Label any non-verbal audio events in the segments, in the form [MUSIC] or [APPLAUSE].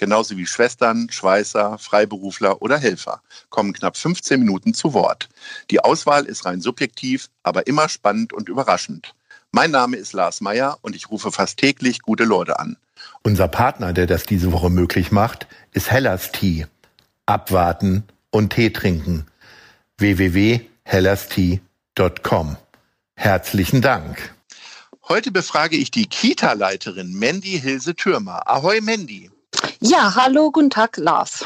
genauso wie Schwestern, Schweißer, Freiberufler oder Helfer, kommen knapp 15 Minuten zu Wort. Die Auswahl ist rein subjektiv, aber immer spannend und überraschend. Mein Name ist Lars Meyer und ich rufe fast täglich gute Leute an. Unser Partner, der das diese Woche möglich macht, ist Hellas Tea. Abwarten und Tee trinken. www.hellastea.com. Herzlichen Dank. Heute befrage ich die Kita-Leiterin Mandy Hilse Türmer. Ahoi Mandy. Ja, hallo, guten Tag, Lars.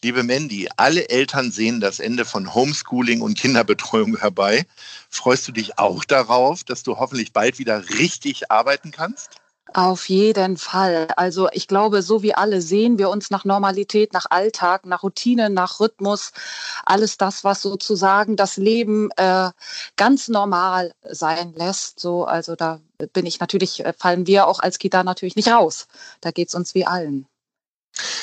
Liebe Mandy, alle Eltern sehen das Ende von Homeschooling und Kinderbetreuung herbei. Freust du dich auch darauf, dass du hoffentlich bald wieder richtig arbeiten kannst? Auf jeden Fall. Also ich glaube, so wie alle sehen wir uns nach Normalität, nach Alltag, nach Routine, nach Rhythmus, alles das, was sozusagen das Leben äh, ganz normal sein lässt. So, also da bin ich natürlich, äh, fallen wir auch als Kita natürlich nicht raus. Da geht es uns wie allen.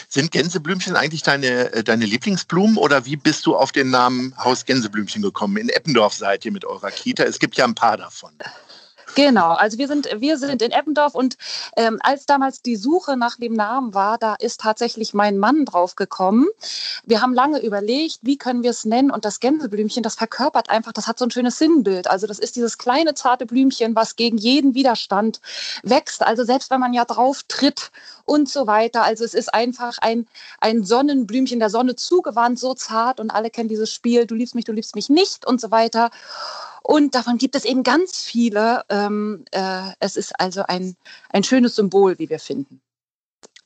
Sind Gänseblümchen eigentlich deine, äh, deine Lieblingsblumen oder wie bist du auf den Namen Haus Gänseblümchen gekommen? In Eppendorf seid ihr mit eurer Kita. Es gibt ja ein paar davon. Genau, also wir sind, wir sind in Eppendorf und ähm, als damals die Suche nach dem Namen war, da ist tatsächlich mein Mann drauf gekommen. Wir haben lange überlegt, wie können wir es nennen und das Gänseblümchen, das verkörpert einfach, das hat so ein schönes Sinnbild. Also das ist dieses kleine zarte Blümchen, was gegen jeden Widerstand wächst. Also selbst wenn man ja drauf tritt und so weiter. Also es ist einfach ein, ein Sonnenblümchen der Sonne zugewandt, so zart und alle kennen dieses Spiel, du liebst mich, du liebst mich nicht und so weiter. Und davon gibt es eben ganz viele. Ähm, äh, es ist also ein, ein schönes Symbol, wie wir finden.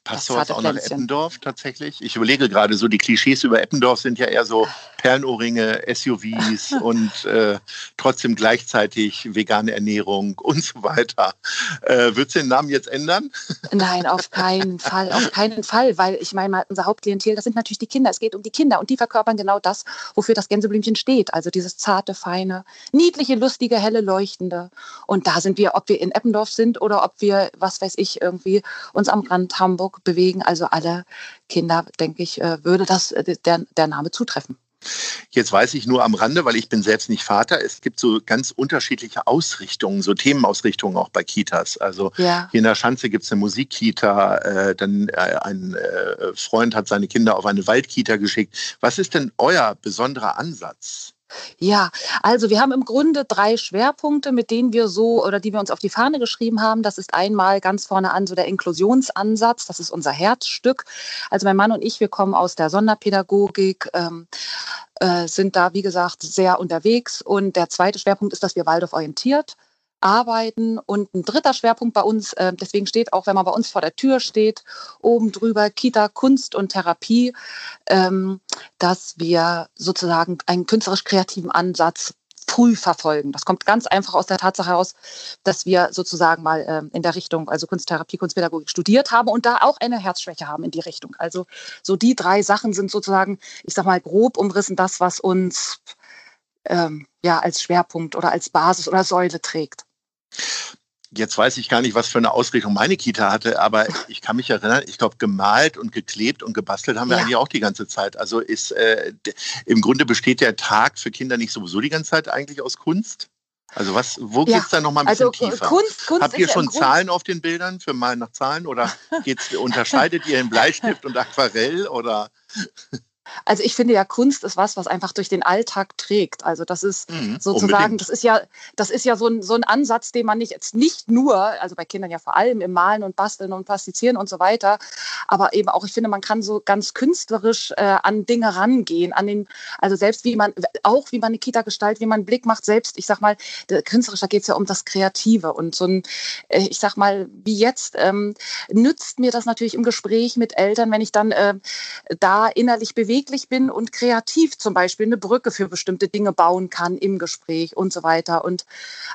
Passt sowas auch nach Eppendorf tatsächlich? Ich überlege gerade, so die Klischees über Eppendorf sind ja eher so Perlenohrringe, SUVs [LAUGHS] und äh, trotzdem gleichzeitig vegane Ernährung [LAUGHS] und so weiter. Äh, Würdest du den Namen jetzt ändern? [LAUGHS] Nein, auf keinen Fall, auf keinen Fall, weil ich meine, unser Hauptklientel, das sind natürlich die Kinder. Es geht um die Kinder und die verkörpern genau das, wofür das Gänseblümchen steht. Also dieses zarte, feine, niedliche, lustige, helle, leuchtende. Und da sind wir, ob wir in Eppendorf sind oder ob wir, was weiß ich, irgendwie uns am Rand Hamburg bewegen. Also alle Kinder, denke ich, äh, würde das äh, der, der Name zutreffen. Jetzt weiß ich nur am Rande, weil ich bin selbst nicht Vater. Es gibt so ganz unterschiedliche Ausrichtungen, so Themenausrichtungen auch bei Kitas. Also ja. hier in der Schanze gibt es eine Musikkita, äh, dann äh, ein äh, Freund hat seine Kinder auf eine Waldkita geschickt. Was ist denn euer besonderer Ansatz? Ja, also wir haben im Grunde drei Schwerpunkte, mit denen wir so oder die wir uns auf die Fahne geschrieben haben. Das ist einmal ganz vorne an so der Inklusionsansatz, das ist unser Herzstück. Also mein Mann und ich, wir kommen aus der Sonderpädagogik, ähm, äh, sind da, wie gesagt, sehr unterwegs. Und der zweite Schwerpunkt ist, dass wir Waldorf orientiert arbeiten. Und ein dritter Schwerpunkt bei uns, äh, deswegen steht auch, wenn man bei uns vor der Tür steht, oben drüber Kita, Kunst und Therapie, ähm, dass wir sozusagen einen künstlerisch-kreativen Ansatz früh verfolgen. Das kommt ganz einfach aus der Tatsache heraus, dass wir sozusagen mal ähm, in der Richtung, also Kunsttherapie, Kunstpädagogik studiert haben und da auch eine Herzschwäche haben in die Richtung. Also so die drei Sachen sind sozusagen, ich sag mal grob umrissen, das, was uns ähm, ja als Schwerpunkt oder als Basis oder Säule trägt. Jetzt weiß ich gar nicht, was für eine Ausrichtung meine Kita hatte, aber [LAUGHS] ich kann mich erinnern, ich glaube, gemalt und geklebt und gebastelt haben wir ja. eigentlich auch die ganze Zeit. Also ist äh, im Grunde besteht der Tag für Kinder nicht sowieso die ganze Zeit eigentlich aus Kunst? Also was, wo ja. geht es da noch mal ein bisschen also, tiefer? Kunst, Kunst Habt ihr schon Zahlen auf den Bildern für mal nach Zahlen oder [LAUGHS] geht's, unterscheidet ihr in Bleistift und [LAUGHS] Aquarell oder? Also ich finde ja, Kunst ist was, was einfach durch den Alltag trägt. Also das ist mhm, sozusagen, unbedingt. das ist ja, das ist ja so ein, so ein Ansatz, den man nicht jetzt nicht nur, also bei Kindern ja vor allem im Malen und Basteln und Plastizieren und so weiter, aber eben auch, ich finde, man kann so ganz künstlerisch äh, an Dinge rangehen, an den, also selbst wie man, auch wie man eine Kita gestaltet, wie man einen Blick macht, selbst, ich sag mal, künstlerisch, da geht es ja um das Kreative und so ein, äh, ich sag mal, wie jetzt, ähm, nützt mir das natürlich im Gespräch mit Eltern, wenn ich dann äh, da innerlich bewege beweglich bin und kreativ zum Beispiel eine Brücke für bestimmte Dinge bauen kann im Gespräch und so weiter. Und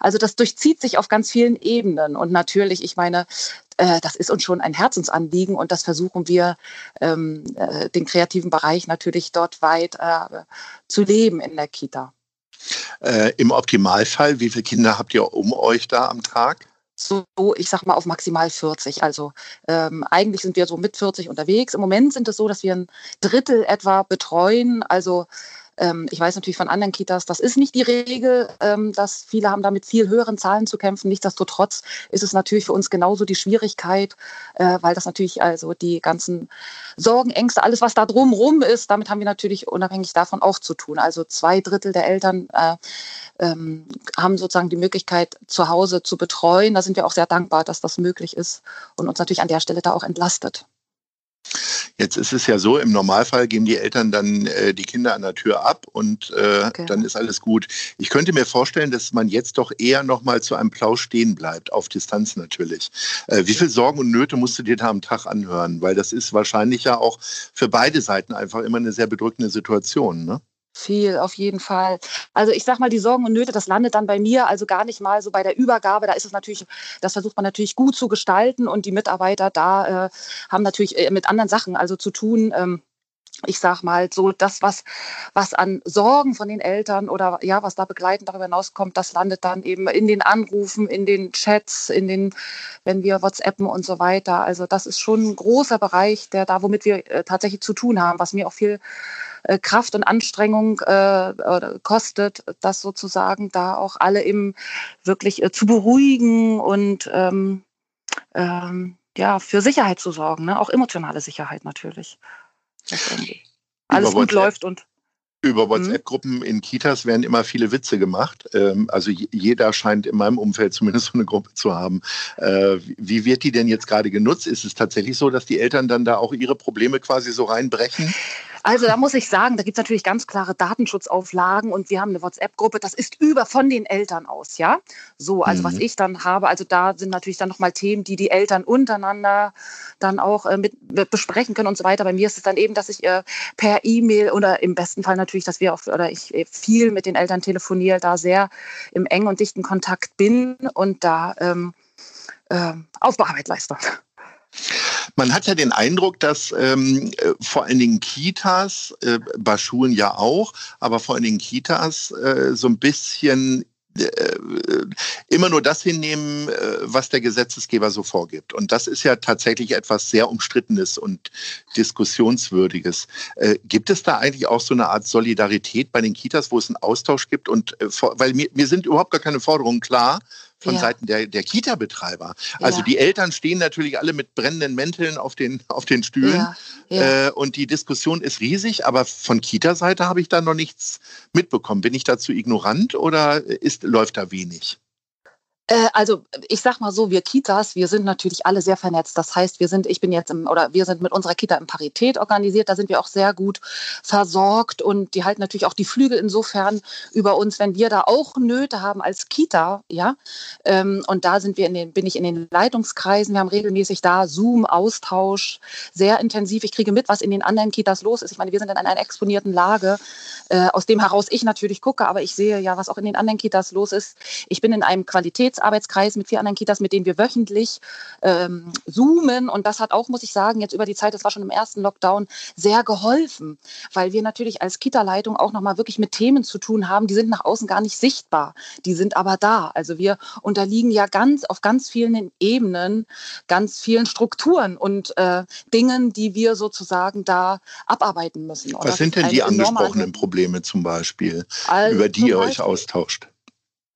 also das durchzieht sich auf ganz vielen Ebenen. Und natürlich, ich meine, äh, das ist uns schon ein Herzensanliegen und das versuchen wir, ähm, äh, den kreativen Bereich natürlich dort weit äh, zu leben in der Kita. Äh, Im Optimalfall, wie viele Kinder habt ihr um euch da am Tag? So, ich sag mal, auf maximal 40. Also ähm, eigentlich sind wir so mit 40 unterwegs. Im Moment sind es so, dass wir ein Drittel etwa betreuen. Also ähm, ich weiß natürlich von anderen Kitas, das ist nicht die Regel, ähm, dass viele haben damit viel höheren Zahlen zu kämpfen. Nichtsdestotrotz ist es natürlich für uns genauso die Schwierigkeit, äh, weil das natürlich also die ganzen Sorgen, Ängste, alles was da drumrum ist, damit haben wir natürlich unabhängig davon auch zu tun. Also zwei Drittel der Eltern äh, ähm, haben sozusagen die Möglichkeit, zu Hause zu betreuen. Da sind wir auch sehr dankbar, dass das möglich ist und uns natürlich an der Stelle da auch entlastet. Jetzt ist es ja so, im Normalfall geben die Eltern dann äh, die Kinder an der Tür ab und äh, okay. dann ist alles gut. Ich könnte mir vorstellen, dass man jetzt doch eher noch mal zu einem Plausch stehen bleibt, auf Distanz natürlich. Äh, wie viel Sorgen und Nöte musst du dir da am Tag anhören? Weil das ist wahrscheinlich ja auch für beide Seiten einfach immer eine sehr bedrückende Situation, ne? Viel, auf jeden Fall. Also ich sag mal, die Sorgen und Nöte, das landet dann bei mir, also gar nicht mal so bei der Übergabe. Da ist es natürlich, das versucht man natürlich gut zu gestalten und die Mitarbeiter da äh, haben natürlich äh, mit anderen Sachen also zu tun. Ähm, ich sag mal, so das, was, was an Sorgen von den Eltern oder ja, was da begleitend darüber hinauskommt, das landet dann eben in den Anrufen, in den Chats, in den, wenn wir WhatsAppen und so weiter. Also das ist schon ein großer Bereich, der da, womit wir äh, tatsächlich zu tun haben, was mir auch viel äh, Kraft und Anstrengung äh, kostet, das sozusagen da auch alle eben wirklich äh, zu beruhigen und ähm, ähm, ja, für Sicherheit zu sorgen, ne? auch emotionale Sicherheit natürlich. Alles gut läuft und über mhm. WhatsApp-Gruppen in Kitas werden immer viele Witze gemacht. Ähm, also jeder scheint in meinem Umfeld zumindest so eine Gruppe zu haben. Äh, wie wird die denn jetzt gerade genutzt? Ist es tatsächlich so, dass die Eltern dann da auch ihre Probleme quasi so reinbrechen? Also da muss ich sagen, da gibt es natürlich ganz klare Datenschutzauflagen und wir haben eine WhatsApp-Gruppe, das ist über von den Eltern aus, ja. So, also mhm. was ich dann habe, also da sind natürlich dann nochmal Themen, die die Eltern untereinander dann auch äh, mit, mit, besprechen können und so weiter. Bei mir ist es dann eben, dass ich äh, per E-Mail oder im besten Fall natürlich, dass wir auch, oder ich äh, viel mit den Eltern telefoniere, da sehr im engen und dichten Kontakt bin und da ähm, äh, Aufbauarbeit leiste. Man hat ja den Eindruck, dass ähm, äh, vor allen Dingen Kitas, äh, bei Schulen ja auch, aber vor allen Dingen Kitas äh, so ein bisschen äh, immer nur das hinnehmen, äh, was der Gesetzesgeber so vorgibt. Und das ist ja tatsächlich etwas sehr Umstrittenes und Diskussionswürdiges. Äh, gibt es da eigentlich auch so eine Art Solidarität bei den Kitas, wo es einen Austausch gibt? Und weil mir, mir sind überhaupt gar keine Forderungen klar, von ja. Seiten der, der Kita-Betreiber. Also ja. die Eltern stehen natürlich alle mit brennenden Mänteln auf den, auf den Stühlen. Ja. Äh, und die Diskussion ist riesig, aber von Kita-Seite habe ich da noch nichts mitbekommen. Bin ich dazu ignorant oder ist, läuft da wenig? Äh, also ich sag mal so, wir Kitas, wir sind natürlich alle sehr vernetzt. Das heißt, wir sind, ich bin jetzt im, oder wir sind mit unserer Kita in Parität organisiert, da sind wir auch sehr gut versorgt und die halten natürlich auch die Flügel insofern über uns, wenn wir da auch Nöte haben als Kita, ja. Ähm, und da sind wir in den, bin ich in den Leitungskreisen, wir haben regelmäßig da Zoom-Austausch, sehr intensiv. Ich kriege mit, was in den anderen Kitas los ist. Ich meine, wir sind in einer exponierten Lage, äh, aus dem heraus ich natürlich gucke, aber ich sehe ja, was auch in den anderen Kitas los ist. Ich bin in einem Qualitäts Qualitätsarbeitskreis mit vier anderen Kitas, mit denen wir wöchentlich ähm, zoomen. Und das hat auch, muss ich sagen, jetzt über die Zeit, das war schon im ersten Lockdown, sehr geholfen, weil wir natürlich als Kita-Leitung auch nochmal wirklich mit Themen zu tun haben, die sind nach außen gar nicht sichtbar, die sind aber da. Also wir unterliegen ja ganz auf ganz vielen Ebenen, ganz vielen Strukturen und äh, Dingen, die wir sozusagen da abarbeiten müssen. Was sind denn die angesprochenen Probleme zum Beispiel, also über die ihr euch austauscht?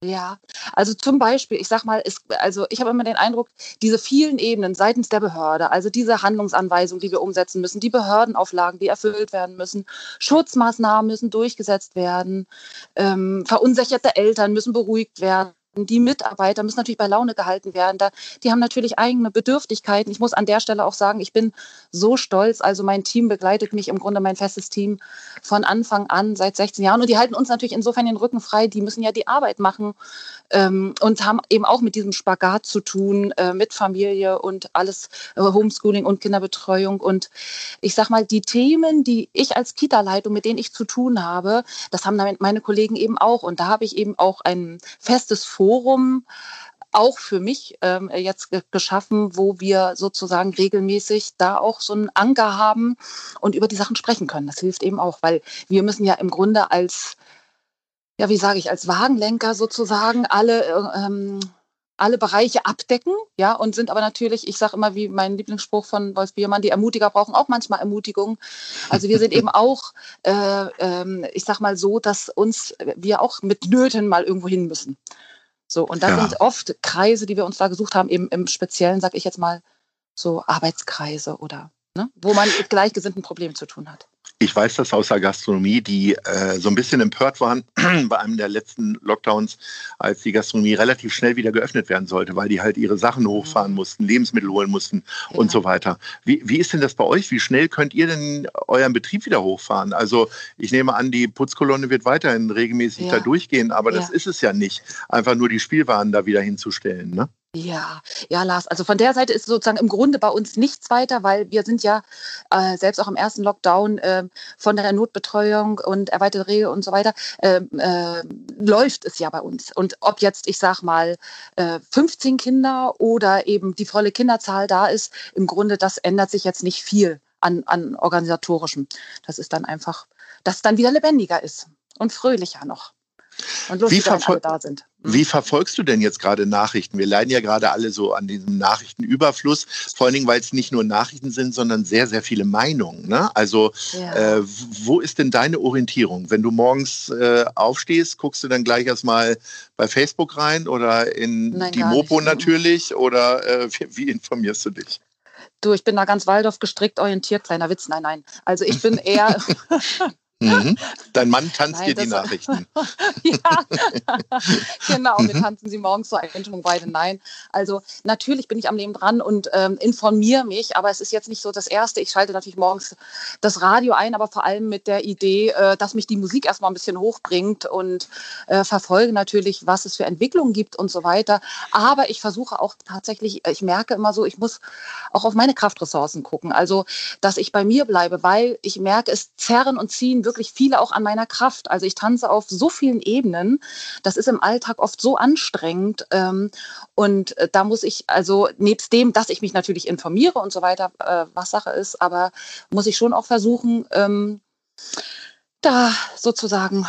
Ja, also zum Beispiel, ich sag mal, ist, also ich habe immer den Eindruck, diese vielen Ebenen seitens der Behörde, also diese Handlungsanweisungen, die wir umsetzen müssen, die Behördenauflagen, die erfüllt werden müssen, Schutzmaßnahmen müssen durchgesetzt werden, ähm, verunsicherte Eltern müssen beruhigt werden die Mitarbeiter müssen natürlich bei Laune gehalten werden. Da, die haben natürlich eigene Bedürftigkeiten. Ich muss an der Stelle auch sagen, ich bin so stolz. Also mein Team begleitet mich im Grunde, mein festes Team von Anfang an seit 16 Jahren. Und die halten uns natürlich insofern den Rücken frei. Die müssen ja die Arbeit machen ähm, und haben eben auch mit diesem Spagat zu tun, äh, mit Familie und alles, äh, Homeschooling und Kinderbetreuung. Und ich sag mal, die Themen, die ich als Kita-Leitung, mit denen ich zu tun habe, das haben meine Kollegen eben auch. Und da habe ich eben auch ein festes Forum Forum auch für mich ähm, jetzt geschaffen, wo wir sozusagen regelmäßig da auch so einen Anker haben und über die Sachen sprechen können. Das hilft eben auch, weil wir müssen ja im Grunde als ja, wie sage ich, als Wagenlenker sozusagen alle ähm, alle Bereiche abdecken, ja, und sind aber natürlich, ich sage immer, wie mein Lieblingsspruch von Wolf Biermann, die Ermutiger brauchen auch manchmal Ermutigung. Also wir sind eben auch, äh, äh, ich sag mal so, dass uns wir auch mit Nöten mal irgendwo hin müssen. So, und das ja. sind oft Kreise, die wir uns da gesucht haben, eben im Speziellen, sage ich jetzt mal, so Arbeitskreise oder ne, wo man mit gleichgesinnten Problemen zu tun hat. Ich weiß das aus der Gastronomie, die äh, so ein bisschen empört waren [CLEARS THROAT] bei einem der letzten Lockdowns, als die Gastronomie relativ schnell wieder geöffnet werden sollte, weil die halt ihre Sachen hochfahren mhm. mussten, Lebensmittel holen mussten ja. und so weiter. Wie, wie ist denn das bei euch? Wie schnell könnt ihr denn euren Betrieb wieder hochfahren? Also ich nehme an, die Putzkolonne wird weiterhin regelmäßig ja. da durchgehen, aber ja. das ist es ja nicht, einfach nur die Spielwaren da wieder hinzustellen. Ne? Ja, ja, Lars. Also von der Seite ist sozusagen im Grunde bei uns nichts weiter, weil wir sind ja äh, selbst auch im ersten Lockdown äh, von der Notbetreuung und erweiterte Regel und so weiter äh, äh, läuft es ja bei uns. Und ob jetzt, ich sag mal, 15 äh, Kinder oder eben die volle Kinderzahl da ist, im Grunde, das ändert sich jetzt nicht viel an, an organisatorischem. Das ist dann einfach, dass es dann wieder lebendiger ist und fröhlicher noch. Und lustig, wie, alle da sind. Mhm. wie verfolgst du denn jetzt gerade Nachrichten? Wir leiden ja gerade alle so an diesem Nachrichtenüberfluss, vor allen Dingen, weil es nicht nur Nachrichten sind, sondern sehr, sehr viele Meinungen. Ne? Also ja. äh, wo ist denn deine Orientierung? Wenn du morgens äh, aufstehst, guckst du dann gleich erstmal bei Facebook rein oder in Nein, die Mopo nicht. Mhm. natürlich oder äh, wie, wie informierst du dich? Du, ich bin da ganz Waldorf gestrickt orientiert, kleiner Witz, nein, nein. Also ich bin eher, [LAUGHS] Mhm. [LAUGHS] Dein Mann tanzt Nein, dir die Nachrichten. [LAUGHS] ja, [LAUGHS] genau. Wir mhm. tanzen sie morgens zur Einstimmung beide. Nein. Also natürlich bin ich am Leben dran und ähm, informiere mich, aber es ist jetzt nicht so das Erste. Ich schalte natürlich morgens das Radio ein, aber vor allem mit der Idee, äh, dass mich die Musik erstmal ein bisschen hochbringt und äh, verfolge natürlich, was es für Entwicklungen gibt und so weiter. Aber ich versuche auch tatsächlich, ich merke immer so, ich muss auch auf meine Kraftressourcen gucken. Also, dass ich bei mir bleibe, weil ich merke, es zerren und ziehen wirklich viele auch an meiner Kraft. Also ich tanze auf so vielen Ebenen. Das ist im Alltag oft so anstrengend. Ähm, und äh, da muss ich, also nebst dem, dass ich mich natürlich informiere und so weiter, äh, was Sache ist, aber muss ich schon auch versuchen, ähm, da sozusagen,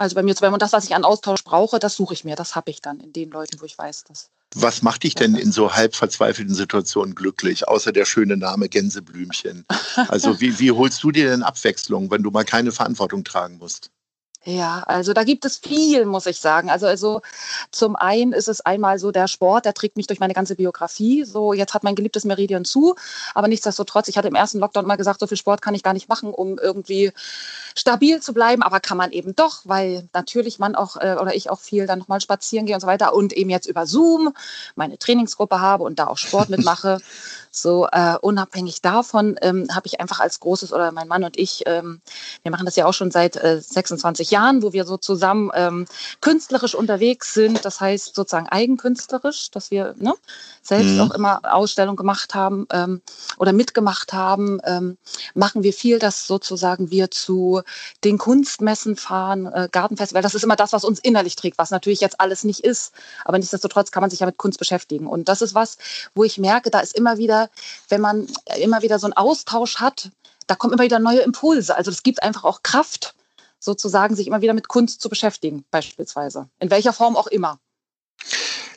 also bei mir zu bleiben. Und das, was ich an Austausch brauche, das suche ich mir. Das habe ich dann in den Leuten, wo ich weiß, dass was macht dich denn in so halb verzweifelten Situationen glücklich, außer der schöne Name Gänseblümchen? [LAUGHS] Also wie, wie holst du dir denn Abwechslung, wenn du mal keine Verantwortung tragen musst? Ja, also da gibt es viel, muss ich sagen. Also, also zum einen ist es einmal so der Sport, der trägt mich durch meine ganze Biografie. So, jetzt hat mein geliebtes Meridian zu, aber nichtsdestotrotz, ich hatte im ersten Lockdown mal gesagt, so viel Sport kann ich gar nicht machen, um irgendwie stabil zu bleiben, aber kann man eben doch, weil natürlich man auch äh, oder ich auch viel dann nochmal spazieren gehe und so weiter und eben jetzt über Zoom meine Trainingsgruppe habe und da auch Sport [LAUGHS] mitmache. So äh, unabhängig davon ähm, habe ich einfach als großes oder mein Mann und ich, ähm, wir machen das ja auch schon seit äh, 26 Jahren, wo wir so zusammen ähm, künstlerisch unterwegs sind. Das heißt sozusagen eigenkünstlerisch, dass wir ne, selbst mhm. auch immer Ausstellungen gemacht haben ähm, oder mitgemacht haben. Ähm, machen wir viel, dass sozusagen wir zu den Kunstmessen fahren, äh, Gartenfestival. Das ist immer das, was uns innerlich trägt, was natürlich jetzt alles nicht ist. Aber nichtsdestotrotz kann man sich ja mit Kunst beschäftigen. Und das ist was, wo ich merke, da ist immer wieder wenn man immer wieder so einen Austausch hat, da kommen immer wieder neue Impulse. Also es gibt einfach auch Kraft, sozusagen sich immer wieder mit Kunst zu beschäftigen, beispielsweise. In welcher Form auch immer.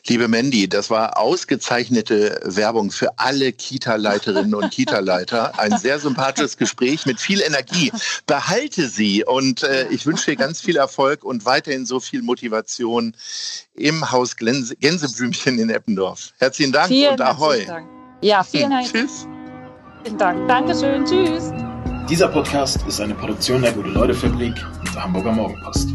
Liebe Mandy, das war ausgezeichnete Werbung für alle Kita-Leiterinnen und Kita-Leiter. Ein sehr sympathisches Gespräch mit viel Energie. Behalte sie und äh, ich wünsche dir ganz viel Erfolg und weiterhin so viel Motivation im Haus Gänseblümchen in Eppendorf. Herzlichen Dank Vielen und Ahoi. Dank. Ja, vielen Dank. Tschüss. Vielen Dank. Dankeschön. Tschüss. Dieser Podcast ist eine Produktion der Gute-Leute-Fabrik und der Hamburger Morgenpost.